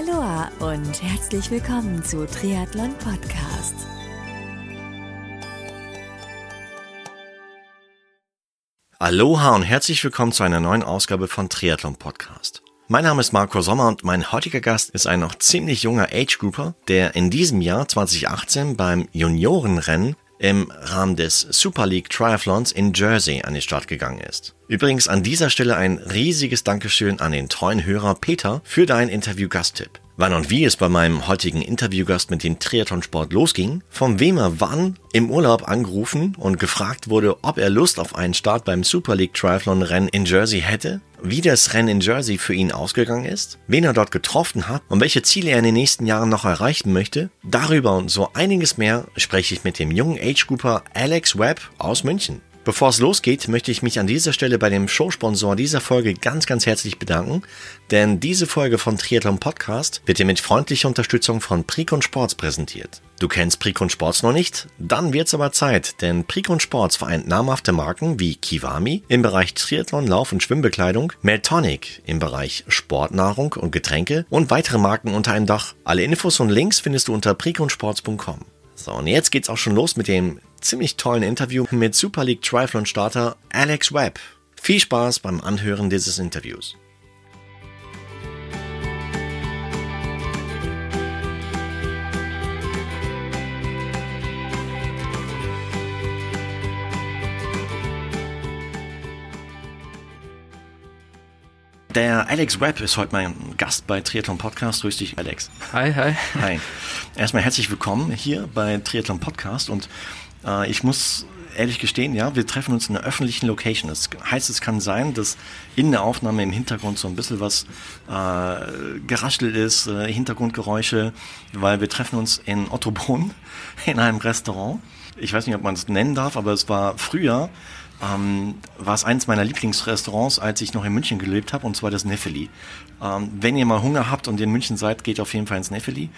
Aloha und herzlich willkommen zu Triathlon Podcast. Aloha und herzlich willkommen zu einer neuen Ausgabe von Triathlon Podcast. Mein Name ist Marco Sommer und mein heutiger Gast ist ein noch ziemlich junger Age Grouper, der in diesem Jahr 2018 beim Juniorenrennen im Rahmen des Super League Triathlons in Jersey an den Start gegangen ist. Übrigens an dieser Stelle ein riesiges Dankeschön an den treuen Hörer Peter für deinen Interview-Gasttipp. Wann und wie es bei meinem heutigen Interviewgast mit dem Triathlonsport losging, von wem er wann im Urlaub angerufen und gefragt wurde, ob er Lust auf einen Start beim Super League Triathlon Rennen in Jersey hätte, wie das Rennen in Jersey für ihn ausgegangen ist, wen er dort getroffen hat und welche Ziele er in den nächsten Jahren noch erreichen möchte, darüber und so einiges mehr spreche ich mit dem jungen Age Grouper Alex Webb aus München. Bevor es losgeht, möchte ich mich an dieser Stelle bei dem Showsponsor dieser Folge ganz, ganz herzlich bedanken, denn diese Folge von Triathlon Podcast wird dir mit freundlicher Unterstützung von Precon Sports präsentiert. Du kennst Precon Sports noch nicht? Dann wird's aber Zeit, denn Precon Sports vereint namhafte Marken wie Kiwami im Bereich Triathlon, Lauf- und Schwimmbekleidung, Meltonic im Bereich Sportnahrung und Getränke und weitere Marken unter einem Dach. Alle Infos und Links findest du unter preconsports.com. So, und jetzt geht's auch schon los mit dem ziemlich tollen Interview mit Super League Triathlon Starter Alex Webb. Viel Spaß beim Anhören dieses Interviews. Der Alex Webb ist heute mein Gast bei Triathlon Podcast. Grüß dich, Alex. Hi, hi. Hi. Erstmal herzlich willkommen hier bei Triathlon Podcast und äh, ich muss ehrlich gestehen, ja, wir treffen uns in einer öffentlichen Location. Das heißt, es kann sein, dass in der Aufnahme im Hintergrund so ein bisschen was äh, geraschelt ist, äh, Hintergrundgeräusche, weil wir treffen uns in Ottobrunn in einem Restaurant. Ich weiß nicht, ob man es nennen darf, aber es war früher ähm, war es eines meiner Lieblingsrestaurants, als ich noch in München gelebt habe, und zwar das Neffeli. Ähm, wenn ihr mal Hunger habt und in München seid, geht auf jeden Fall ins Neffeli.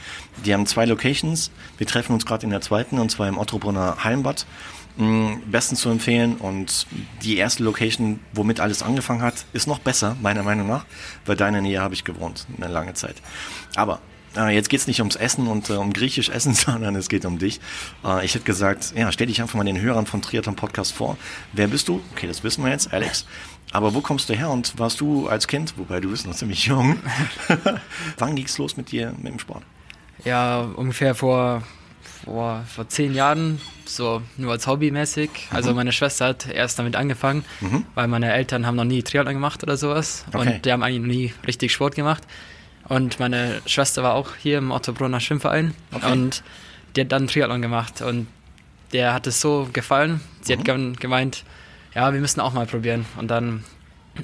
Die haben zwei Locations. Wir treffen uns gerade in der zweiten, und zwar im Ottobrunner Hallenbad. Mm, bestens zu empfehlen und die erste Location, womit alles angefangen hat, ist noch besser, meiner Meinung nach, weil da in der Nähe habe ich gewohnt, eine lange Zeit. Aber äh, jetzt geht's nicht ums Essen und äh, um griechisch Essen, sondern es geht um dich. Äh, ich hätte gesagt, ja, stell dich einfach mal den Hörern von Triathlon Podcast vor. Wer bist du? Okay, das wissen wir jetzt, Alex. Aber wo kommst du her und warst du als Kind, wobei du bist noch ziemlich jung, wann ging's los mit dir, mit dem Sport? Ja, ungefähr vor, vor, vor zehn Jahren, so nur als Hobbymäßig. Also Mhm. meine Schwester hat erst damit angefangen, weil meine Eltern haben noch nie Triathlon gemacht oder sowas. Okay. Und die haben eigentlich noch nie richtig Sport gemacht. Und meine Schwester war auch hier im Ottobrunner Schwimmverein Okay. und die hat dann Triathlon gemacht und der hat es so gefallen. Sie Mhm. hat gem- gemeint, ja, wir müssen auch mal probieren. Und dann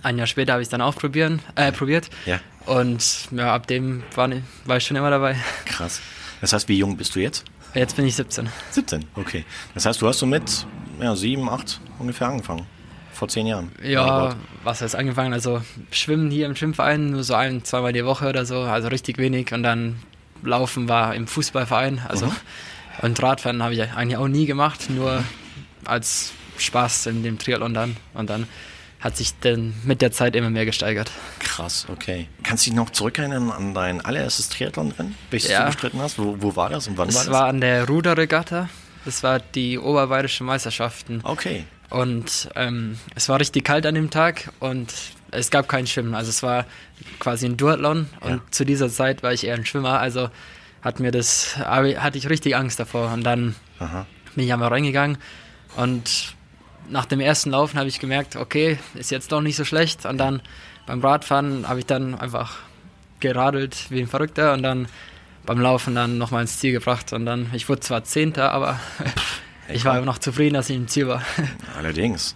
ein Jahr später habe ich es dann auch probieren, äh, probiert. Ja. Und ja, ab dem war, war ich schon immer dabei. Krass. Das heißt, wie jung bist du jetzt? Jetzt bin ich 17. 17, okay. Das heißt, du hast so mit ja, sieben, acht ungefähr angefangen. Vor zehn Jahren. Ja, was heißt angefangen? Also Schwimmen hier im Schwimmverein nur so ein, zweimal die Woche oder so, also richtig wenig. Und dann Laufen war im Fußballverein. Also Mhm. und Radfahren habe ich eigentlich auch nie gemacht, nur als Spaß in dem Triathlon dann. Und dann hat sich dann mit der Zeit immer mehr gesteigert. Krass, okay. Kannst du dich noch zurückerinnern an dein allererstes Triathlon-Rennen, welches Ja. du bestritten hast? Wo, wo war das und wann war Das das? war an der Ruderregatta. Das war die oberbayerische Meisterschaften. okay. Und ähm, es war richtig kalt an dem Tag und es gab kein Schwimmen. Also es war quasi ein Duathlon und Ja. zu dieser Zeit war ich eher ein Schwimmer. Also hat mir das, hatte ich richtig Angst davor. Und dann Aha. bin ich einmal reingegangen und nach dem ersten Laufen habe ich gemerkt, okay, ist jetzt doch nicht so schlecht. Und dann beim Radfahren habe ich dann einfach geradelt wie ein Verrückter und dann beim Laufen dann nochmal ins Ziel gebracht. Und dann, ich wurde zwar Zehnter, aber ich war noch zufrieden, dass ich im Ziel war. Allerdings.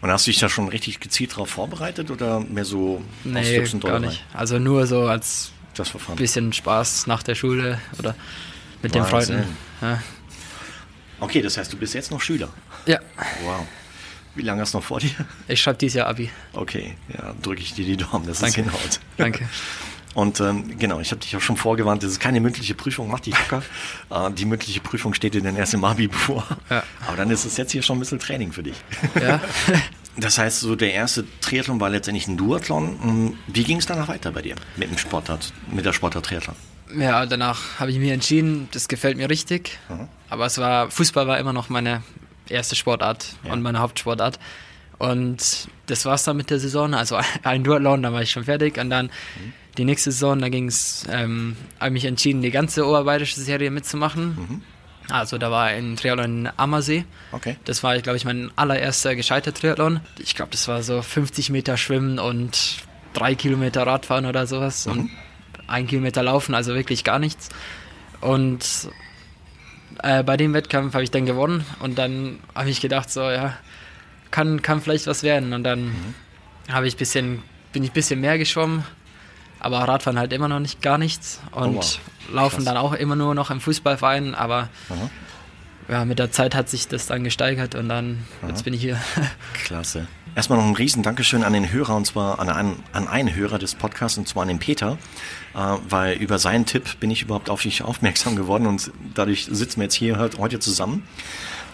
Und hast du dich da schon richtig gezielt darauf vorbereitet oder mehr so Nee, gar nicht. Also nur so als bisschen Spaß nach der Schule oder mit den Wahnsinn. Freunden. Ja. Okay, das heißt, du bist jetzt noch Schüler. ja, Wow. Wie lange hast du noch vor dir? ich schreibe dieses Jahr Abi. Okay, ja, drücke ich dir die Daumen, dass es Danke. hinhaut. Danke. Und ähm, genau, ich habe dich auch schon vorgewarnt, das ist keine mündliche Prüfung, mach dich locker. äh, die mündliche Prüfung steht dir dann erst im Abi bevor. Ja. Aber dann ist es jetzt hier schon ein bisschen Training für dich. Ja, Das heißt, so der erste Triathlon war letztendlich ein Duathlon. Hm, wie ging es danach weiter bei dir mit dem Sportart, mit der Sportart Triathlon? Ja, danach habe ich mir entschieden, das gefällt mir richtig. Mhm. Aber es war, Fußball war immer noch meine erste Sportart ja. und meine Hauptsportart. Und das war es dann mit der Saison. Also ein Duathlon, dann war ich schon fertig. Und dann mhm. Die nächste Saison, da ging es, ähm, habe ich mich entschieden, die ganze oberbayerische Serie mitzumachen. Mhm. Also da war ein Triathlon in Ammersee. Okay. Das war, glaube ich, mein allererster gescheiter Triathlon. Ich glaube, das war so 50 Meter Schwimmen und drei Kilometer Radfahren oder sowas. Mhm. Und ein Kilometer laufen, also wirklich gar nichts. Und äh, bei dem Wettkampf habe ich dann gewonnen und dann habe ich gedacht, so, ja, kann, kann vielleicht was werden. Und dann mhm. habe ich bisschen, bin ich ein bisschen mehr geschwommen, aber Radfahren halt immer noch nicht gar nichts. Und oh wow. laufen Krass. dann auch immer nur noch im Fußballverein, aber Aha. ja, mit der Zeit hat sich das dann gesteigert und dann, Aha. jetzt bin ich hier. Klasse. Erstmal noch ein riesen Dankeschön an den Hörer und zwar an einen, an einen Hörer des Podcasts und zwar an den Peter, äh, weil über seinen Tipp bin ich überhaupt auf dich aufmerksam geworden und dadurch sitzen wir jetzt hier heute zusammen.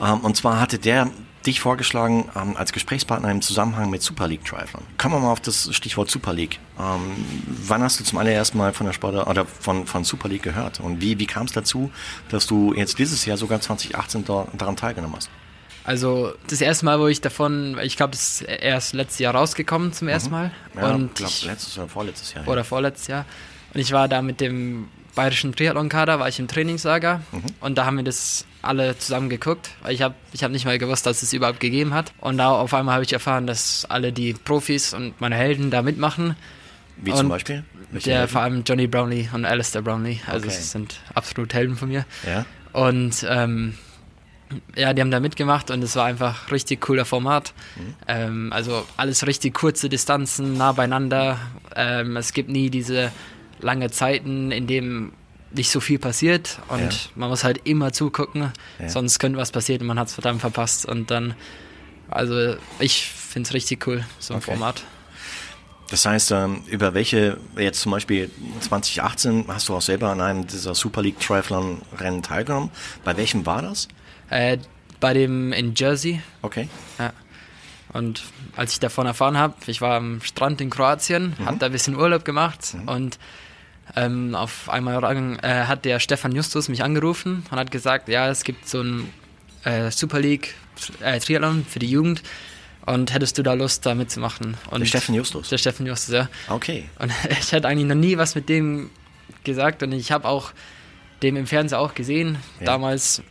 Ähm, und zwar hatte der dich vorgeschlagen ähm, als Gesprächspartner im Zusammenhang mit Super League Triathlon. Kommen wir mal auf das Stichwort Super League. Ähm, wann hast du zum allerersten Mal von der Sport oder von, von Super League gehört? Und wie, wie kam es dazu, dass du jetzt dieses Jahr sogar 2018 da, daran teilgenommen hast? Also das erste Mal, wo ich davon, ich glaube, es ist erst letztes Jahr rausgekommen zum ersten mhm. Mal. Ja, und ich glaube letztes oder vorletztes Jahr. Oder ja. vorletztes Jahr. Und ich war da mit dem bayerischen Triathlon-Kader, war ich im Trainingslager mhm. und da haben wir das alle zusammen geguckt. Ich habe ich hab nicht mal gewusst, dass es überhaupt gegeben hat. Und da auf einmal habe ich erfahren, dass alle die Profis und meine Helden da mitmachen. Wie und zum Beispiel? Welche der, vor allem Johnny Brownlee und Alistair Brownlee. Also okay. das sind absolut Helden von mir. Ja. Und ähm, ja, die haben da mitgemacht und es war einfach richtig cooler Format. Mhm. Ähm, also alles richtig kurze Distanzen, nah beieinander. Ähm, es gibt nie diese lange Zeiten, in denen nicht so viel passiert und ja. man muss halt immer zugucken, ja. sonst könnte was passieren und man hat es verdammt verpasst. Und dann, also ich finde es richtig cool, so ein okay. Format. Das heißt, ähm, über welche, jetzt zum Beispiel 2018, hast du auch selber an einem dieser Super League Triathlon Rennen teilgenommen. Bei welchem war das? Äh, bei dem in Jersey. Okay. Ja. Und als ich davon erfahren habe, ich war am Strand in Kroatien, mhm. habe da ein bisschen Urlaub gemacht mhm. und ähm, auf einmal äh, hat der Stefan Justus mich angerufen und hat gesagt, ja, es gibt so ein äh, Super League äh, Triathlon für die Jugend und hättest du da Lust, da mitzumachen? Und der Stefan Justus? Der Stefan Justus, ja. Okay. Und ich hatte eigentlich noch nie was mit dem gesagt und ich habe auch dem im Fernsehen auch gesehen, ja. damals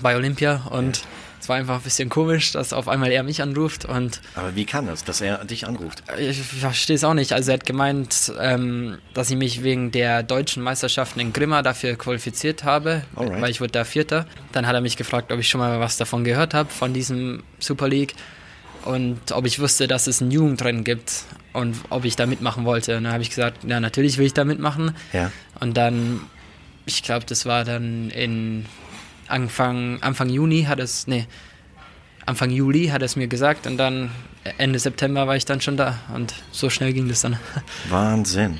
bei Olympia und ja. Es war einfach ein bisschen komisch, dass auf einmal er mich anruft und. Aber wie kann das, dass er dich anruft? Ich verstehe es auch nicht. Also er hat gemeint, ähm, dass ich mich wegen der deutschen Meisterschaften in Grimma dafür qualifiziert habe, Alright. weil ich wurde da Vierter. Dann hat er mich gefragt, ob ich schon mal was davon gehört habe, von diesem Super League und ob ich wusste, dass es ein Jugendrennen gibt und ob ich da mitmachen wollte. Und dann habe ich gesagt, ja, natürlich will ich da mitmachen. Ja. Und dann, ich glaube, das war dann in Anfang, Anfang Juni hat es, nee, Anfang Juli hat es mir gesagt und dann Ende September war ich dann schon da und so schnell ging das dann. Wahnsinn.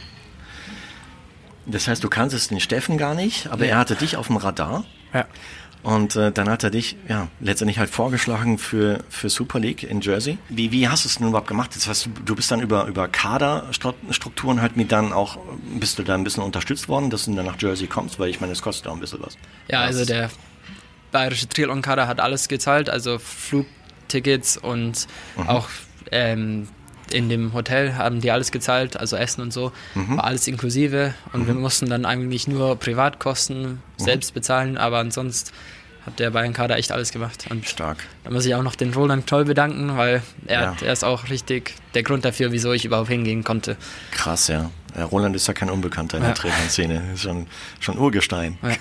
Das heißt, du kanntest den Steffen gar nicht, aber ja. er hatte dich auf dem Radar. Ja. Und äh, dann hat er dich ja letztendlich halt vorgeschlagen für, für Super League in Jersey. Wie, wie hast du es denn überhaupt gemacht? Das heißt, du bist dann über, über Kaderstrukturen halt mit dann auch, bist du da ein bisschen unterstützt worden, dass du dann nach Jersey kommst, weil ich meine, es kostet auch ein bisschen was. Ja, also der bayerische Triathlon-Kader hat alles gezahlt, also Flugtickets und mhm. auch ähm, in dem Hotel haben die alles gezahlt, also Essen und so, mhm. war alles inklusive und mhm. wir mussten dann eigentlich nur Privatkosten mhm. selbst bezahlen, aber ansonsten hat der Bayern-Kader echt alles gemacht. Und Stark. Da muss ich auch noch den Roland Toll bedanken, weil er, ja. hat, er ist auch richtig der Grund dafür, wieso ich überhaupt hingehen konnte. Krass, ja. ja Roland ist ja kein Unbekannter in der Triathlon-Szene, ist schon, schon Urgestein. Ja.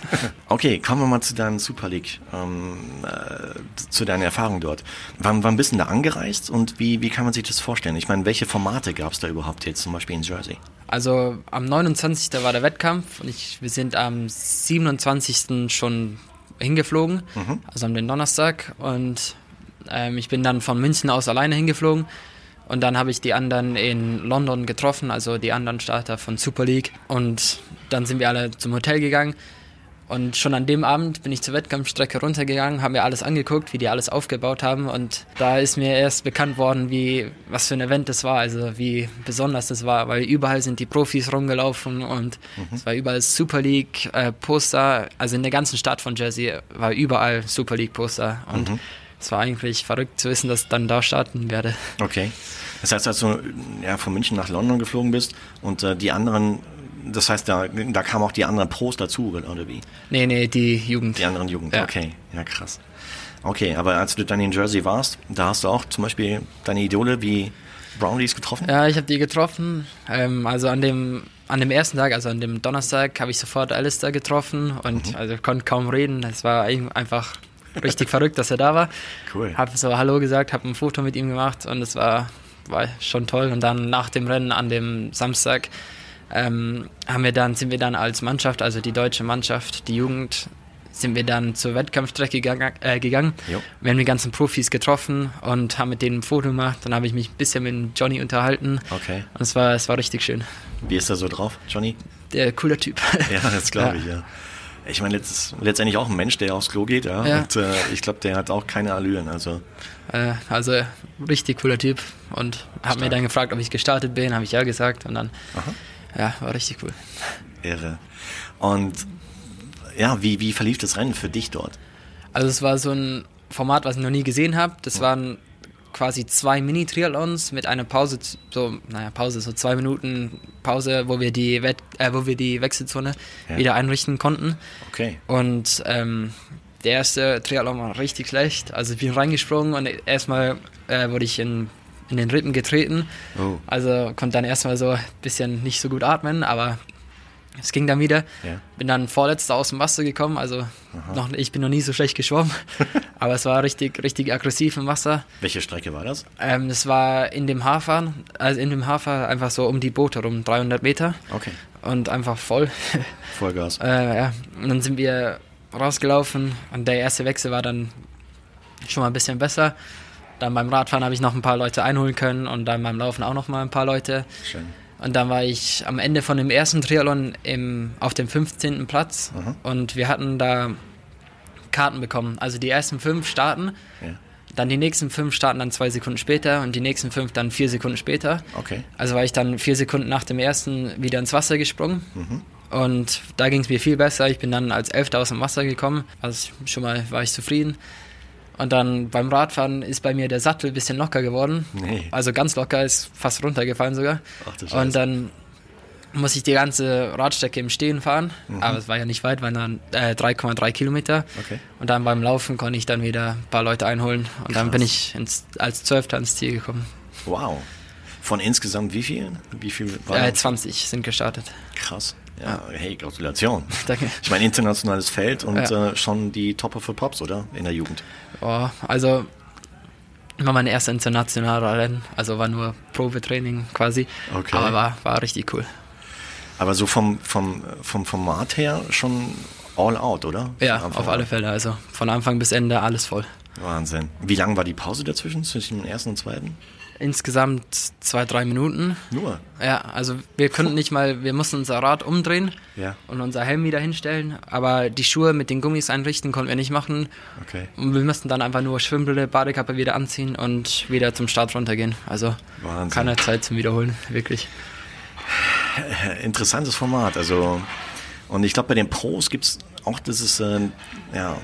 Okay, kommen wir mal zu deinem Super League, ähm, äh, zu deiner Erfahrung dort. Wann, wann bist du da angereist und wie, wie kann man sich das vorstellen? Ich meine, welche Formate gab es da überhaupt jetzt, zum Beispiel in Jersey? Also am 29. war der Wettkampf und ich, wir sind am 27. schon hingeflogen, mhm. also am Donnerstag. Und ähm, ich bin dann von München aus alleine hingeflogen. Und dann habe ich die anderen in London getroffen, also die anderen Starter von Super League. Und dann sind wir alle zum Hotel gegangen. Und schon an dem Abend bin ich zur Wettkampfstrecke runtergegangen, habe mir alles angeguckt, wie die alles aufgebaut haben. Und da ist mir erst bekannt worden, wie, was für ein Event das war, also wie besonders das war, weil überall sind die Profis rumgelaufen und mhm. es war überall Super League äh, Poster. Also in der ganzen Stadt von Jersey war überall Super League Poster. Und mhm. es war eigentlich verrückt zu wissen, dass ich dann da starten werde. Okay. Das heißt, als du ja, von München nach London geflogen bist und äh, die anderen das heißt, da, da kamen auch die anderen Pros dazu, oder wie? Nee, nee, die Jugend. Die anderen Jugend, ja. okay. Ja, krass. Okay, aber als du dann in Jersey warst, da hast du auch zum Beispiel deine Idole wie Brownlees getroffen? Ja, ich habe die getroffen. Ähm, also an dem, an dem ersten Tag, also an dem Donnerstag, habe ich sofort Alistair getroffen und mhm. also konnte kaum reden. Es war einfach richtig verrückt, dass er da war. Cool. Habe so Hallo gesagt, habe ein Foto mit ihm gemacht und es war, war schon toll. Und dann nach dem Rennen an dem Samstag ähm, haben wir dann, sind wir dann als Mannschaft, also die deutsche Mannschaft, die Jugend, sind wir dann zur Wettkampfstrecke gegangen. Äh, gegangen. Wir haben die ganzen Profis getroffen und haben mit denen ein Foto gemacht. Dann habe ich mich ein bisschen mit Johnny unterhalten. Okay. Und es war, es war richtig schön. Wie ist er so drauf, Johnny? Der cooler Typ. Ja, das glaube ich, ja. Ich meine, letztendlich auch ein Mensch, der aufs Klo geht, ja. ja. Und äh, ich glaube, der hat auch keine Allüren. Also. Äh, also richtig cooler Typ. Und hat mir dann gefragt, ob ich gestartet bin, habe ich ja gesagt. Und dann Aha. Ja, war richtig cool. Irre. Und ja, wie, wie verlief das Rennen für dich dort? Also es war so ein Format, was ich noch nie gesehen habe. Das ja. waren quasi zwei Mini-Triathlons mit einer Pause, so, naja, Pause, so zwei Minuten Pause, wo wir die, Wett, äh, wo wir die Wechselzone ja. wieder einrichten konnten. Okay. Und ähm, der erste Triathlon war richtig schlecht. Also ich bin reingesprungen und erstmal äh, wurde ich in in den Rippen getreten. Oh. Also konnte dann erstmal so ein bisschen nicht so gut atmen, aber es ging dann wieder. Ja. Bin dann vorletzter aus dem Wasser gekommen, also noch, ich bin noch nie so schlecht geschwommen, aber es war richtig, richtig aggressiv im Wasser. Welche Strecke war das? Ähm, das war in dem Hafer, also in dem Hafer einfach so um die Boote rum, 300 Meter. Okay. Und einfach voll. Vollgas. äh, ja, und dann sind wir rausgelaufen und der erste Wechsel war dann schon mal ein bisschen besser. Dann beim Radfahren habe ich noch ein paar Leute einholen können und dann beim Laufen auch noch mal ein paar Leute. Schön. Und dann war ich am Ende von dem ersten Triathlon im, auf dem 15. Platz Aha. und wir hatten da Karten bekommen. Also die ersten fünf starten, ja. dann die nächsten fünf starten dann zwei Sekunden später und die nächsten fünf dann vier Sekunden später. Okay. Also war ich dann vier Sekunden nach dem ersten wieder ins Wasser gesprungen. Mhm. Und da ging es mir viel besser. Ich bin dann als Elfter aus dem Wasser gekommen. Also schon mal war ich zufrieden. Und dann beim Radfahren ist bei mir der Sattel ein bisschen locker geworden. Nee. Also ganz locker, ist fast runtergefallen sogar. Ach, und dann muss ich die ganze Radstrecke im Stehen fahren. Mhm. Aber es war ja nicht weit, waren dann äh, 3,3 Kilometer. Okay. Und dann beim Laufen konnte ich dann wieder ein paar Leute einholen. Und Krass. dann bin ich ins, als Zwölfter ins Ziel gekommen. Wow. Von insgesamt wie vielen? Wie viel äh, 20 sind gestartet. Krass. Ja, hey, Gratulation. Danke. Ich meine, internationales Feld und ja. äh, schon die Top of the Pops, oder? In der Jugend. Oh, also war mein erstes internationaler Rennen, also war nur Probetraining quasi. Okay. Aber war, war richtig cool. Aber so vom, vom, vom Format her schon all out, oder? Ja, auf alle Fälle. Also von Anfang bis Ende alles voll. Wahnsinn. Wie lang war die Pause dazwischen, zwischen dem ersten und zweiten? Insgesamt zwei, drei Minuten. Nur? Ja, also wir konnten nicht mal, wir mussten unser Rad umdrehen ja. und unser Helm wieder hinstellen, aber die Schuhe mit den Gummis einrichten konnten wir nicht machen. Okay. Und wir mussten dann einfach nur Schwimmbrille, Badekappe wieder anziehen und wieder zum Start runtergehen. Also Wahnsinn. keine Zeit zum Wiederholen, wirklich. Interessantes Format, also und ich glaube bei den Pros gibt es auch dieses, äh, ja,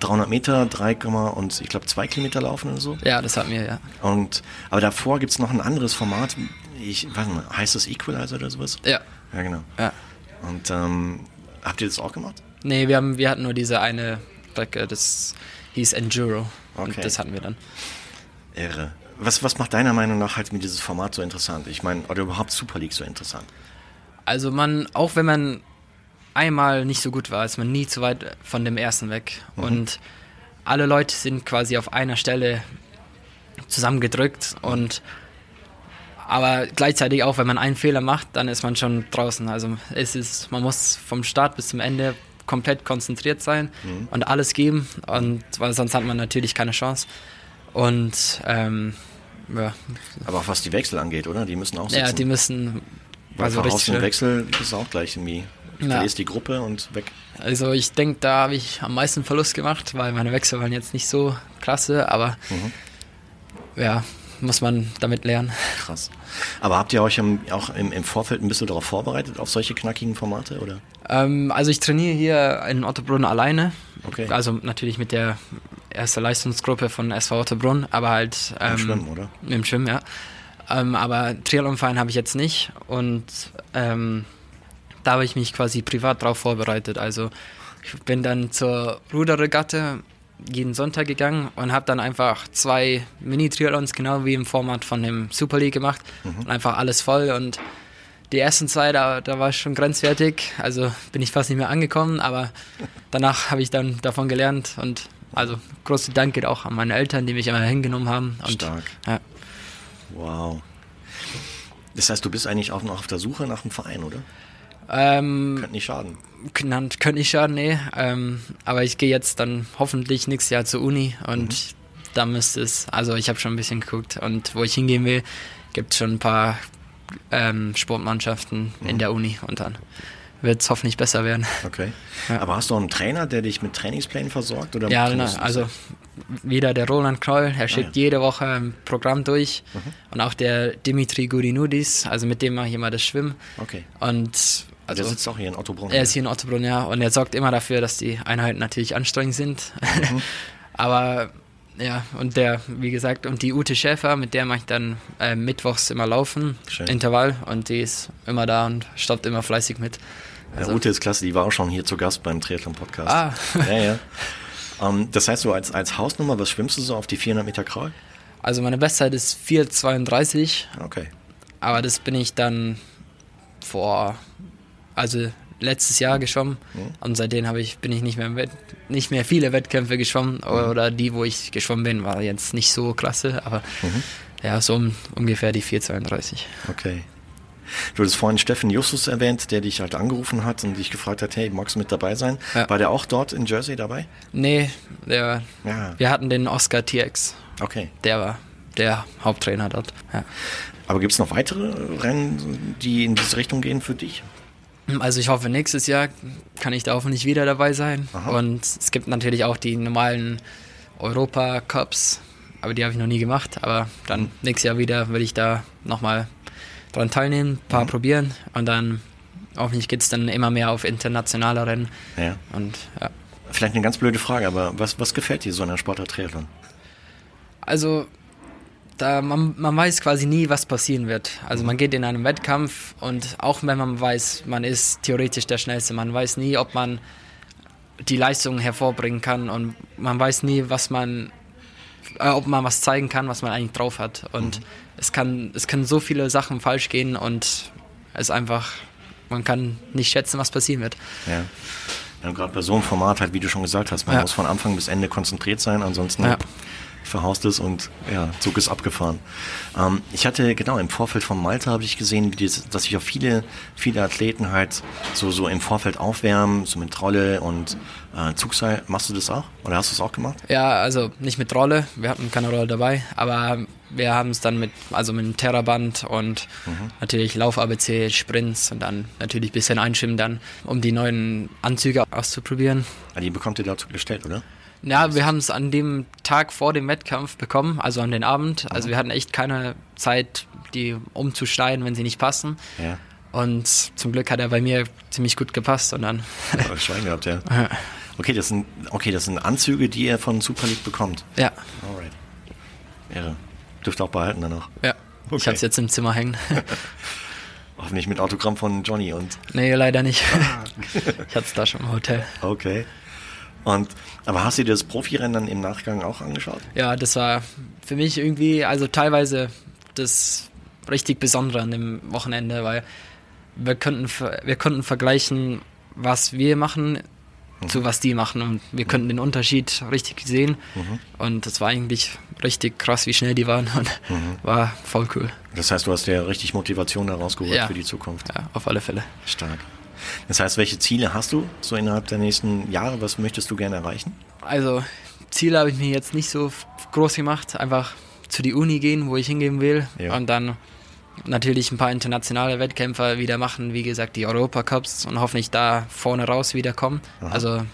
300 Meter, 3, und ich glaube 2 Kilometer laufen oder so. Ja, das hatten wir, ja. Und, aber davor gibt es noch ein anderes Format. Ich weiß nicht, heißt das Equalizer oder sowas? Ja. Ja, genau. Ja. Und ähm, habt ihr das auch gemacht? Nee, wir, haben, wir hatten nur diese eine Strecke, das hieß Enduro. Okay. Und das hatten wir dann. Irre. Was, was macht deiner Meinung nach halt mit dieses Format so interessant? Ich meine, oder überhaupt Super League so interessant? Also man, auch wenn man einmal nicht so gut war, ist man nie zu weit von dem ersten weg. Mhm. Und alle Leute sind quasi auf einer Stelle zusammengedrückt und aber gleichzeitig auch, wenn man einen Fehler macht, dann ist man schon draußen. Also es ist, man muss vom Start bis zum Ende komplett konzentriert sein mhm. und alles geben, und weil sonst hat man natürlich keine Chance. Und ähm, ja. Aber auch was die Wechsel angeht, oder? Die müssen auch sitzen. Ja, die müssen. Weil also voraus im Wechsel ist auch gleich irgendwie Ja. verlierst die Gruppe und weg. Also ich denke, da habe ich am meisten Verlust gemacht, weil meine Wechsel waren jetzt nicht so klasse, aber ja, muss man damit lernen. Krass. Aber habt ihr euch im, auch im, im Vorfeld ein bisschen darauf vorbereitet, auf solche knackigen Formate, oder? Ähm, also ich trainiere hier in Ottobrunn alleine. Okay. Also natürlich mit der ersten Leistungsgruppe von SV Ottobrunn, aber halt Im ähm, Schwimmen, oder? Im Schwimmen, ja. Ähm, aber Triathlonverein habe ich jetzt nicht und ähm, da habe ich mich quasi privat drauf vorbereitet. Also ich bin dann zur Ruderregatte jeden Sonntag gegangen und habe dann einfach zwei Mini-Triathlons genau wie im Format von dem Super League gemacht und einfach alles voll und die ersten zwei, da, da war ich schon grenzwertig, also bin ich fast nicht mehr angekommen, aber danach habe ich dann davon gelernt und also großer Dank geht auch an meine Eltern, die mich immer hingenommen haben. Und, Stark. Ja. Wow. Das heißt, du bist eigentlich auch noch auf der Suche nach einem Verein, oder? Ähm, Könnte nicht schaden. genannt könnte ich schaden, nee. Ähm, aber ich gehe jetzt dann hoffentlich nächstes Jahr zur Uni und da müsste es, also ich habe schon ein bisschen geguckt und wo ich hingehen will, gibt es schon ein paar ähm, Sportmannschaften in der Uni und dann wird es hoffentlich besser werden. Okay. Ja. Aber hast du auch einen Trainer, der dich mit Trainingsplänen versorgt? Oder Ja, das also wieder der Roland Kroll, er schickt ja. jede Woche ein Programm durch und auch der Dimitri Gudinudis, also mit dem mache ich immer das Schwimmen Okay. und Also, der also sitzt auch hier in Ottobrunn. Er ist hier in Ottobrunn, ja, und er sorgt immer dafür, dass die Einheiten natürlich anstrengend sind. Mhm. Aber ja, und der, wie gesagt, und die Ute Schäfer, mit der mache ich dann äh, mittwochs immer laufen, Schön. Intervall, und die ist immer da und stoppt immer fleißig mit. Ja, Ute ist klasse, die war auch schon hier zu Gast beim Triathlon-Podcast. Ah. Ja, ja. Ähm, das heißt, so als, als Hausnummer, was schwimmst du so auf die 400 Meter Kraul? Also meine Bestzeit ist 4,32, Okay. aber das bin ich dann vor, also letztes Jahr geschwommen und seitdem habe ich bin ich nicht mehr Wett, nicht mehr viele Wettkämpfe geschwommen oder die, wo ich geschwommen bin, war jetzt nicht so klasse, aber ja, so um, ungefähr die 4,32. Okay. Du hattest vorhin Steffen Justus erwähnt, der dich halt angerufen hat und dich gefragt hat, hey, magst du mit dabei sein? Ja. War der auch dort in Jersey dabei? Nee, der, Ja. wir hatten den Oscar TX, Okay. der war der Haupttrainer dort. Ja. Aber gibt es noch weitere Rennen, die in diese Richtung gehen für dich? Also ich hoffe, nächstes Jahr kann ich da hoffentlich wieder dabei sein. Aha. Und es gibt natürlich auch die normalen Europa-Cups, aber die habe ich noch nie gemacht. Aber dann nächstes Jahr wieder will ich da nochmal dran teilnehmen, ein paar probieren und dann hoffentlich geht es dann immer mehr auf internationale Rennen. Ja. Und ja. Vielleicht eine ganz blöde Frage, aber was, was gefällt dir so an der Sportart Triathlon? Also, da man, man weiß quasi nie, was passieren wird. Also man geht in einen Wettkampf und auch wenn man weiß, man ist theoretisch der Schnellste, man weiß nie, ob man die Leistung hervorbringen kann und man weiß nie, was man, äh, ob man was zeigen kann, was man eigentlich drauf hat. Und es kann, es können so viele Sachen falsch gehen und es einfach, man kann nicht schätzen, was passieren wird. Ja. ja Gerade bei so einem Format halt, wie du schon gesagt hast, man Ja. muss von Anfang bis Ende konzentriert sein, ansonsten Ja. Verhaust es und ja, Zug ist abgefahren. Ähm, ich hatte, genau, im Vorfeld von Malta habe ich gesehen, das, dass sich auch viele, viele Athleten halt so, so im Vorfeld aufwärmen, so mit Trolle und äh, Zugseil. Machst du das auch? Oder hast du es auch gemacht? Ja, also nicht mit Rolle, wir hatten keine Rolle dabei, aber wir haben es dann mit, also mit dem Terraband und natürlich Lauf-ABC, Sprints und dann natürlich ein bisschen einschwimmen dann, um die neuen Anzüge auszuprobieren. Die bekommt ihr dazu gestellt, oder? Ja, wir haben es an dem Tag vor dem Wettkampf bekommen, also an den Abend. Also wir hatten echt keine Zeit, die umzuschneiden, wenn sie nicht passen. Ja. Und zum Glück hat er bei mir ziemlich gut gepasst und dann, Ja, Schwein gehabt, ja. Okay, das sind, okay, das sind Anzüge, die ihr von Super League bekommt. ja, Alright. Irre. Dürft ihr auch behalten danach. ja. Ich Okay. habe es jetzt im Zimmer hängen. Hoffentlich mit Autogramm von Johnny und nee, leider nicht. ich hatte es da schon im Hotel. okay. Und aber hast du dir das Profirennen dann im Nachgang auch angeschaut? Ja, das war für mich irgendwie, also teilweise das richtig Besondere an dem Wochenende, weil wir könnten, wir konnten vergleichen, was wir machen zu was die machen und wir könnten den Unterschied richtig sehen und das war eigentlich richtig krass, wie schnell die waren und war voll cool. Das heißt, du hast dir richtig Motivation daraus geholt Ja. für die Zukunft. Ja, auf alle Fälle. Stark. Das heißt, welche Ziele hast du so innerhalb der nächsten Jahre? Was möchtest du gerne erreichen? Also Ziele habe ich mir jetzt nicht so groß gemacht, einfach zu die Uni gehen, wo ich hingehen will Ja. und dann natürlich ein paar internationale Wettkämpfer wieder machen, wie gesagt, die Europacups und hoffentlich da vorne raus wiederkommen. Also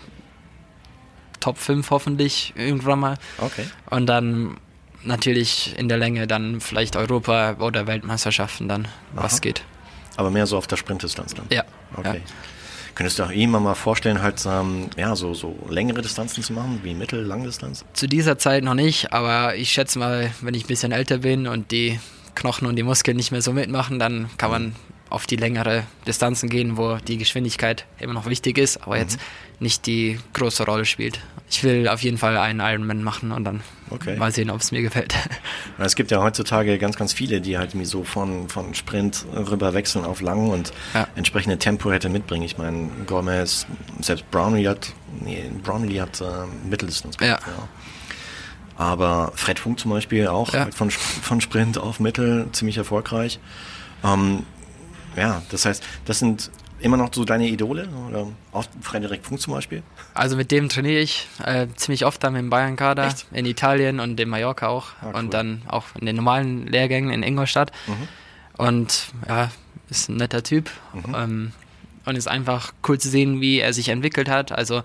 Top 5 hoffentlich irgendwann mal. Okay. Und dann natürlich in der Länge dann vielleicht Europa- oder Weltmeisterschaften dann, was Aha. geht. Aber mehr so auf der Sprintdistanz dann. Ja. Okay. Ja. Könntest du auch irgendwann mal vorstellen, halt ähm, ja, so, so längere Distanzen zu machen, wie Mittel-, Langdistanz? Zu dieser Zeit noch nicht, aber ich schätze mal, wenn ich ein bisschen älter bin und die Knochen und die Muskeln nicht mehr so mitmachen, dann kann man auf die längere Distanzen gehen, wo die Geschwindigkeit immer noch wichtig ist, aber jetzt nicht die große Rolle spielt. Ich will auf jeden Fall einen Ironman machen und dann Okay. mal sehen, ob es mir gefällt. Es gibt ja heutzutage ganz, ganz viele, die halt so von, von Sprint rüber wechseln auf lang und Ja. entsprechende Tempo hätte mitbringen. Ich meine, Gomez, selbst Brownlee hat, nee, Brownlee hat äh, Mitteldistanz gemacht, Ja. ja. Aber Fred Funk zum Beispiel auch Ja. halt von, von Sprint auf Mittel ziemlich erfolgreich. Ähm, ja, das heißt, das sind immer noch so deine Idole? Oder auch Frederik Funk zum Beispiel? Also mit dem trainiere ich äh, ziemlich oft dann dem Bayern-Kader in Italien und in Mallorca auch Ah, cool. und dann auch in den normalen Lehrgängen in Ingolstadt. Und ja, ist ein netter Typ ähm, und ist einfach cool zu sehen, wie er sich entwickelt hat. Also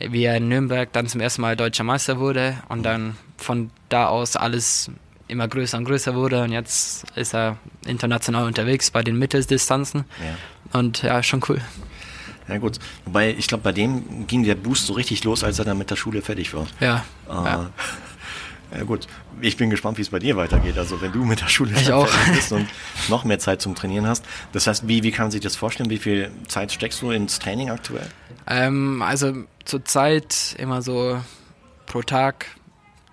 wie er in Nürnberg dann zum ersten Mal deutscher Meister wurde und dann von da aus alles immer größer und größer wurde und jetzt ist er international unterwegs bei den Mitteldistanzen Ja. und ja, schon cool. Ja gut, wobei ich glaube, bei dem ging der Boost so richtig los, als er dann mit der Schule fertig war. Ja, Äh, ja. ja. gut, ich bin gespannt, wie es bei dir weitergeht. Also wenn du mit der Schule Ich dann auch. fertig bist und noch mehr Zeit zum Trainieren hast. Das heißt, wie, wie kann man sich das vorstellen? Wie viel Zeit steckst du ins Training aktuell? Ähm, also zurzeit immer so pro Tag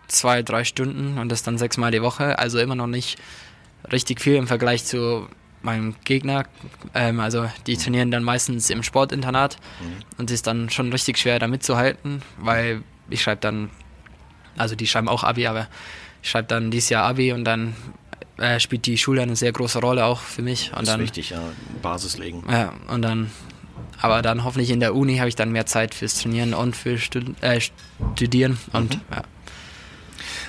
zwei, drei Stunden und das dann sechsmal die Woche. Also immer noch nicht richtig viel im Vergleich zu meinem Gegner. Ähm, also die trainieren dann meistens im Sportinternat und ist dann schon richtig schwer da mitzuhalten, weil ich schreibe dann, also die schreiben auch Abi, aber ich schreibe dann dieses Jahr Abi und dann äh, spielt die Schule eine sehr große Rolle auch für mich. Und Das dann, ist wichtig, ja. Basis legen. ja, und dann, aber dann hoffentlich in der Uni habe ich dann mehr Zeit fürs Trainieren und für Stud äh, Studieren und ja.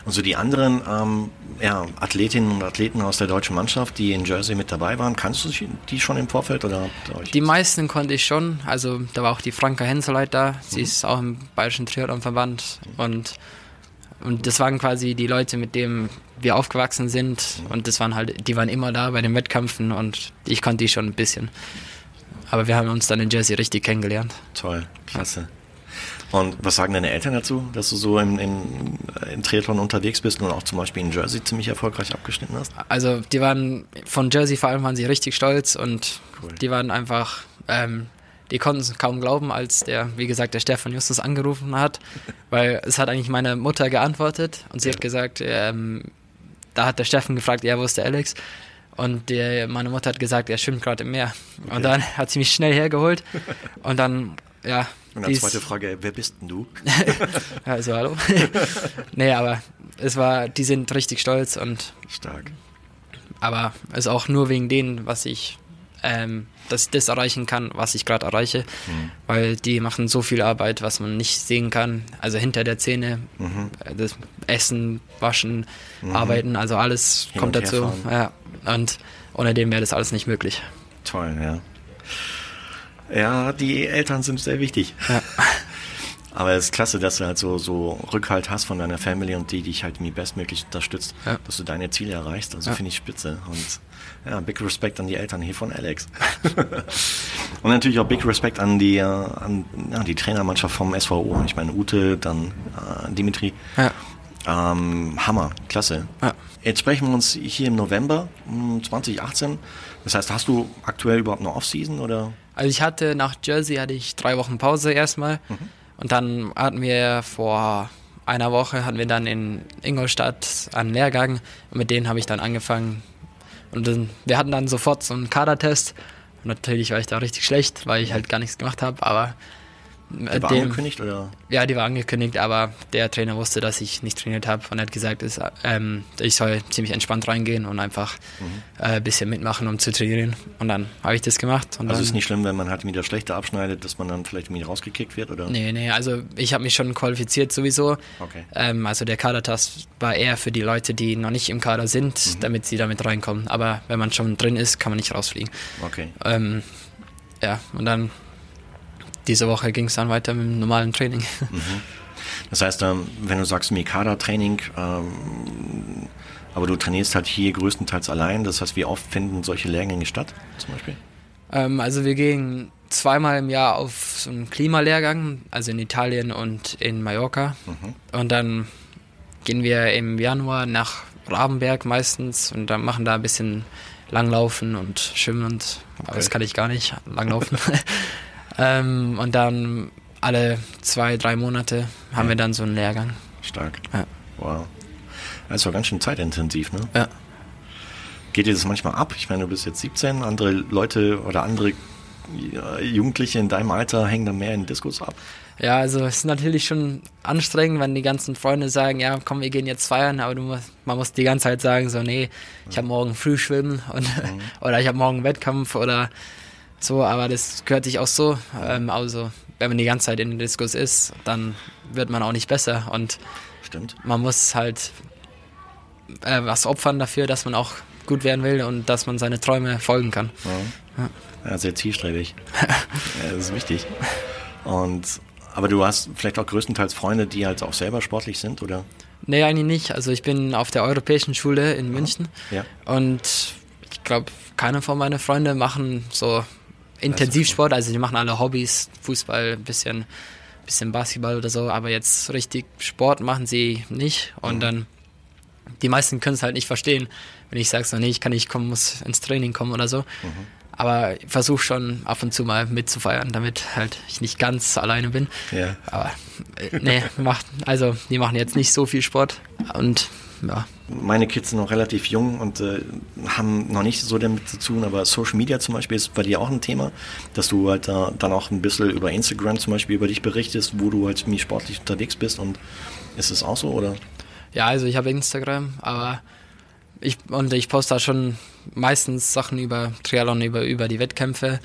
Und so die anderen ähm, ja, Athletinnen und Athleten aus der deutschen Mannschaft, die in Jersey mit dabei waren, kannst du die schon im Vorfeld? Oder Die meisten konnte ich schon, also da war auch die Franka Henseleit da, sie ist auch im Bayerischen Triathlonverband und, und das waren quasi die Leute, mit denen wir aufgewachsen sind und das waren halt, die waren immer da bei den Wettkämpfen und ich kannte die schon ein bisschen. Aber wir haben uns dann in Jersey richtig kennengelernt. Toll, klasse. Und was sagen deine Eltern dazu, dass du so im, im, im Triathlon unterwegs bist und auch zum Beispiel in Jersey ziemlich erfolgreich abgeschnitten hast? Also die waren von Jersey vor allem waren sie richtig stolz und Cool. die waren einfach, ähm, die konnten es kaum glauben, als der, wie gesagt, der Stefan Justus angerufen hat, weil es hat eigentlich meine Mutter geantwortet und sie hat gesagt, ähm, da hat der Stefan gefragt, ja, wo ist der Alex? Und der, meine Mutter hat gesagt, er schwimmt gerade im Meer. Und dann hat sie mich schnell hergeholt und dann, ja. Und ist- zweite Frage, wer bist denn du? also hallo. nee, aber es war, die sind richtig stolz und Stark. aber es ist auch nur wegen denen, was ich, ähm, dass ich das erreichen kann, was ich gerade erreiche, weil die machen so viel Arbeit, was man nicht sehen kann. Also hinter der Szene, äh, das Essen, Waschen, Arbeiten, also alles Hin kommt dazu. Ja, und ohne dem wäre das alles nicht möglich. Toll, ja. Ja, die Eltern sind sehr wichtig. Ja. Aber es ist klasse, dass du halt so, so Rückhalt hast von deiner Family und die dich halt irgendwie bestmöglich unterstützt, Ja. dass du deine Ziele erreichst. Also Ja. finde ich spitze. Und ja, big Respect an die Eltern hier von Alex. und natürlich auch big Respect an die, äh, an ja, die Trainermannschaft vom SVO. Ich meine, Ute, dann äh, Dimitri. Ja. Ähm, Hammer, klasse. Ja. Jetzt sprechen wir uns hier im November mh, 2018. Das heißt, hast du aktuell überhaupt eine Offseason oder? Also ich hatte nach Jersey hatte ich drei Wochen Pause erstmal und dann hatten wir vor einer Woche hatten wir dann in Ingolstadt einen Lehrgang und mit denen habe ich dann angefangen und dann, wir hatten dann sofort so einen Kadertest und natürlich war ich da richtig schlecht, weil ich halt gar nichts gemacht habe, aber Die war Dem- angekündigt oder? Ja, die war angekündigt, aber der Trainer wusste, dass ich nicht trainiert habe und hat gesagt, dass, ähm, ich soll ziemlich entspannt reingehen und einfach Mhm. äh, ein bisschen mitmachen, um zu trainieren. Und dann habe ich das gemacht. Also dann, ist nicht schlimm, wenn man halt wieder schlechter abschneidet, dass man dann vielleicht wieder rausgekickt wird oder? Nee, nee, also ich habe mich schon qualifiziert sowieso. Okay. Ähm, also der Kadertest war eher für die Leute, die noch nicht im Kader sind, Mhm. damit sie damit reinkommen. Aber wenn man schon drin ist, kann man nicht rausfliegen. Okay. Ähm, ja, und dann diese Woche ging es dann weiter mit dem normalen Training. Das heißt, ähm, wenn du sagst Mikada-Training, ähm, aber du trainierst halt hier größtenteils allein, das heißt, wie oft finden solche Lehrgänge statt, zum Beispiel? Ähm, also wir gehen zweimal im Jahr auf so einen Klimalehrgang, also in Italien und in Mallorca. Und dann gehen wir im Januar nach Rabenberg meistens und dann machen da ein bisschen Langlaufen und Schwimmen und aber das kann ich gar nicht, Langlaufen. ähm, und dann alle zwei, drei Monate haben wir dann so einen Lehrgang. Stark. Ja. Wow. Das ist doch ganz schön zeitintensiv, ne? Ja. Geht dir das manchmal ab? Ich meine, du bist jetzt 17, andere Leute oder andere Jugendliche in deinem Alter hängen dann mehr in Diskos ab. Ja, also es ist natürlich schon anstrengend, wenn die ganzen Freunde sagen, ja, komm, wir gehen jetzt feiern, aber du musst, man muss die ganze Zeit sagen, so, nee, ich habe morgen früh schwimmen und, oder ich habe morgen Wettkampf oder so, aber das gehört sich auch so. Ähm, also, wenn man die ganze Zeit in den Diskus ist, dann wird man auch nicht besser und Stimmt. man muss halt äh, was opfern dafür, dass man auch gut werden will und dass man seine Träume folgen kann. Ja. Ja, sehr zielstrebig. ja, das ist wichtig. Und, aber du hast vielleicht auch größtenteils Freunde, die halt auch selber sportlich sind, oder? Nee, eigentlich nicht. Also ich bin auf der Europäischen Schule in München Ja. und ich glaube, keiner von meinen Freunden machen so Intensivsport. Also die machen alle Hobbys, Fußball, ein bisschen, bisschen Basketball oder so, aber jetzt richtig Sport machen sie nicht. Und dann, die meisten können es halt nicht verstehen, wenn ich sage so, nee, ich kann nicht kommen, muss ins Training kommen oder so. Aber ich versuche schon ab und zu mal mitzufeiern, damit halt ich nicht ganz alleine bin. Ja. Aber äh, nee, macht, also die machen jetzt nicht so viel Sport und ja, Meine Kids sind noch relativ jung und äh, haben noch nicht so damit zu tun, aber Social Media zum Beispiel ist bei dir auch ein Thema, dass du halt da dann auch ein bisschen über Instagram zum Beispiel über dich berichtest, wo du halt ziemlich sportlich unterwegs bist und ist es auch so, oder? Ja, also ich habe Instagram, aber ich und ich poste da schon meistens Sachen über Triathlon, über, über die Wettkämpfe.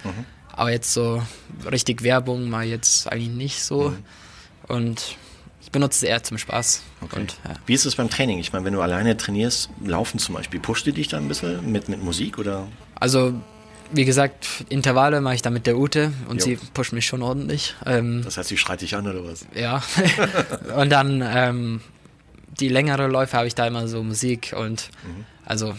Aber jetzt so richtig Werbung mal jetzt eigentlich nicht so. Und ich benutze es eher zum Spaß. Und, ja. Wie ist es beim Training? Ich meine, wenn du alleine trainierst, laufen zum Beispiel, pusht die dich da ein bisschen mit, mit Musik oder? Also, wie gesagt, Intervalle mache ich da mit der Ute und Jo. sie pusht mich schon ordentlich. Ähm, Das heißt, sie schreit dich an oder was? Ja. und dann ähm, die längere Läufe habe ich da immer so Musik und also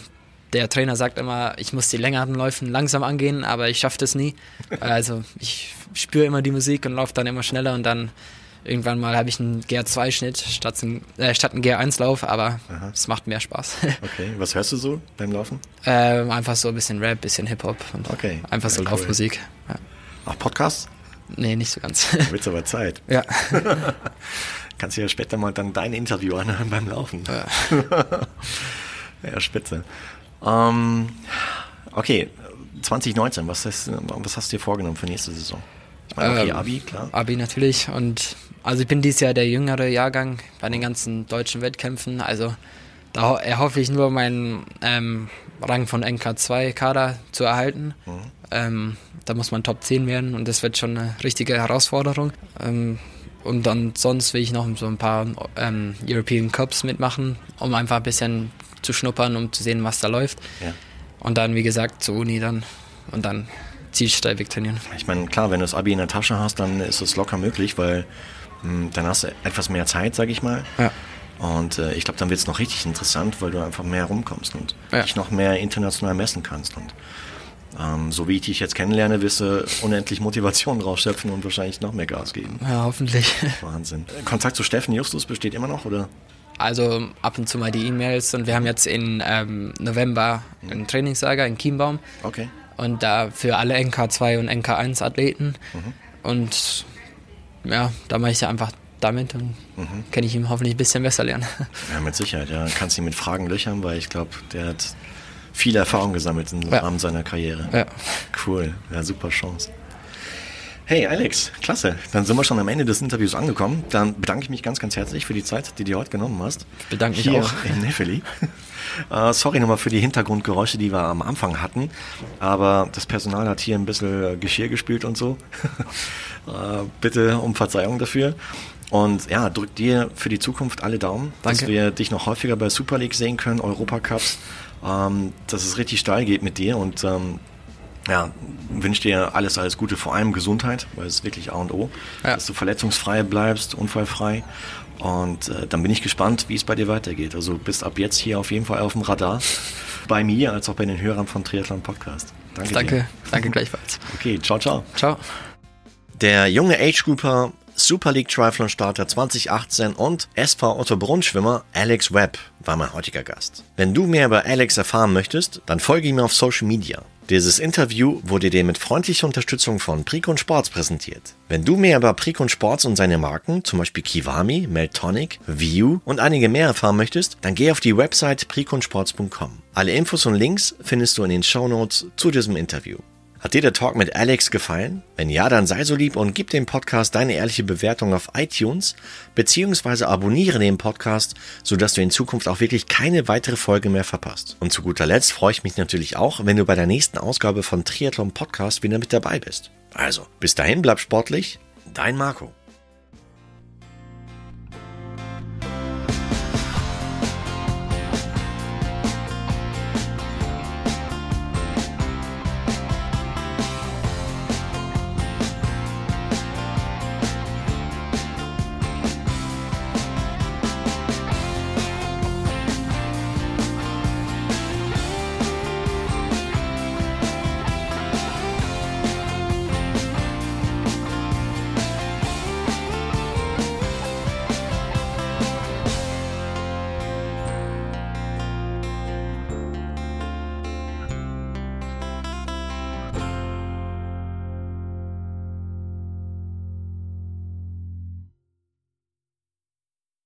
der Trainer sagt immer, ich muss die längeren Läufen langsam angehen, aber ich schaffe das nie. Also ich spüre immer die Musik und laufe dann immer schneller und dann irgendwann mal habe ich einen GR2-Schnitt statt, ein- äh, statt einen GR1-Lauf, aber es macht mehr Spaß. Okay, was hörst du so beim Laufen? ähm, einfach so ein bisschen Rap, bisschen Hip-Hop und Okay. einfach so Ja, cool. Laufmusik. Ja. Auch Podcasts? Nee, nicht so ganz. Wird's aber Zeit. ja. Kannst du ja später mal dann dein Interview anhören beim Laufen. Ja, spitze. Ähm, okay, 2019, was hast, was hast du dir vorgenommen für nächste Saison? Okay, Ähm, Abi, klar. Abi natürlich. Und also ich bin dieses Jahr der jüngere Jahrgang bei den ganzen deutschen Wettkämpfen. Also da ho- erhoffe ich nur meinen ähm, Rang von NK2-Kader zu erhalten. Ähm, da muss man Top 10 werden und das wird schon eine richtige Herausforderung. Ähm, und dann sonst will ich noch so ein paar ähm, European Cups mitmachen, um einfach ein bisschen zu schnuppern, um zu sehen, was da läuft. Ja. Und dann, wie gesagt, zur Uni dann und dann zielstrebig trainieren. Ich meine, klar, wenn du das Abi in der Tasche hast, dann ist es locker möglich, weil mh, dann hast du etwas mehr Zeit, sag ich mal. Ja. Und äh, ich glaube, dann wird es noch richtig interessant, weil du einfach mehr rumkommst und Ja. dich noch mehr international messen kannst. Und ähm, so wie ich dich jetzt kennenlerne, wirst du unendlich Motivation rausschöpfen und wahrscheinlich noch mehr Gas geben. Ja, hoffentlich. Wahnsinn. Kontakt zu Steffen Justus besteht immer noch, oder? Also ab und zu mal die E-Mails und wir haben jetzt in ähm, November ein Trainingslager in Chiembaum Okay. Und da für alle NK2 und NK1 Athleten und ja, da mache ich ja einfach damit und kann ich ihm hoffentlich ein bisschen besser lernen. Ja, mit Sicherheit. Ja, kannst ihn mit Fragen löchern, weil ich glaube, der hat viel Erfahrung gesammelt im Ja. Rahmen seiner Karriere. Ja. Cool. Ja, super Chance. Hey Alex, klasse. Dann sind wir schon am Ende des Interviews angekommen. Dann bedanke ich mich ganz, ganz herzlich für die Zeit, die du heute genommen hast. Ich bedanke mich auch. in Neffeli. äh, sorry nochmal für die Hintergrundgeräusche, die wir am Anfang hatten. Aber das Personal hat hier ein bisschen Geschirr gespült und so. äh, bitte um Verzeihung dafür. Und ja, drück dir für die Zukunft alle Daumen, Danke. dass wir dich noch häufiger bei Super League sehen können, Europacups, ähm, dass es richtig steil geht mit dir und ähm, ja, wünsche dir alles, alles Gute, vor allem Gesundheit, weil es ist wirklich A und O, Ja. dass du verletzungsfrei bleibst, unfallfrei. Und äh, dann bin ich gespannt, wie es bei dir weitergeht. Also bist ab jetzt hier auf jeden Fall auf dem Radar, bei mir als auch bei den Hörern von Triathlon Podcast. Danke. Danke, Dir. danke gleichfalls. Okay, ciao, ciao. Ciao. Der junge Age Grouper Super League Triathlon Starter 2018 und SV Otto Brunn Schwimmer Alex Webb war mein heutiger Gast. Wenn du mehr über Alex erfahren möchtest, dann folge ihm auf Social Media. Dieses Interview wurde dir mit freundlicher Unterstützung von Precon Sports präsentiert. Wenn du mehr über Precon Sports und seine Marken, zum Beispiel Kiwami, Meltonic, View und einige mehr erfahren möchtest, dann geh auf die Website preconsports.com. Alle Infos und Links findest du in den Shownotes zu diesem Interview. Hat dir der Talk mit Alex gefallen? Wenn ja, dann sei so lieb und gib dem Podcast deine ehrliche Bewertung auf iTunes, beziehungsweise abonniere den Podcast, sodass du in Zukunft auch wirklich keine weitere Folge mehr verpasst. Und zu guter Letzt freue ich mich natürlich auch, wenn du bei der nächsten Ausgabe von Triathlon Podcast wieder mit dabei bist. Also, bis dahin bleib sportlich, dein Marco.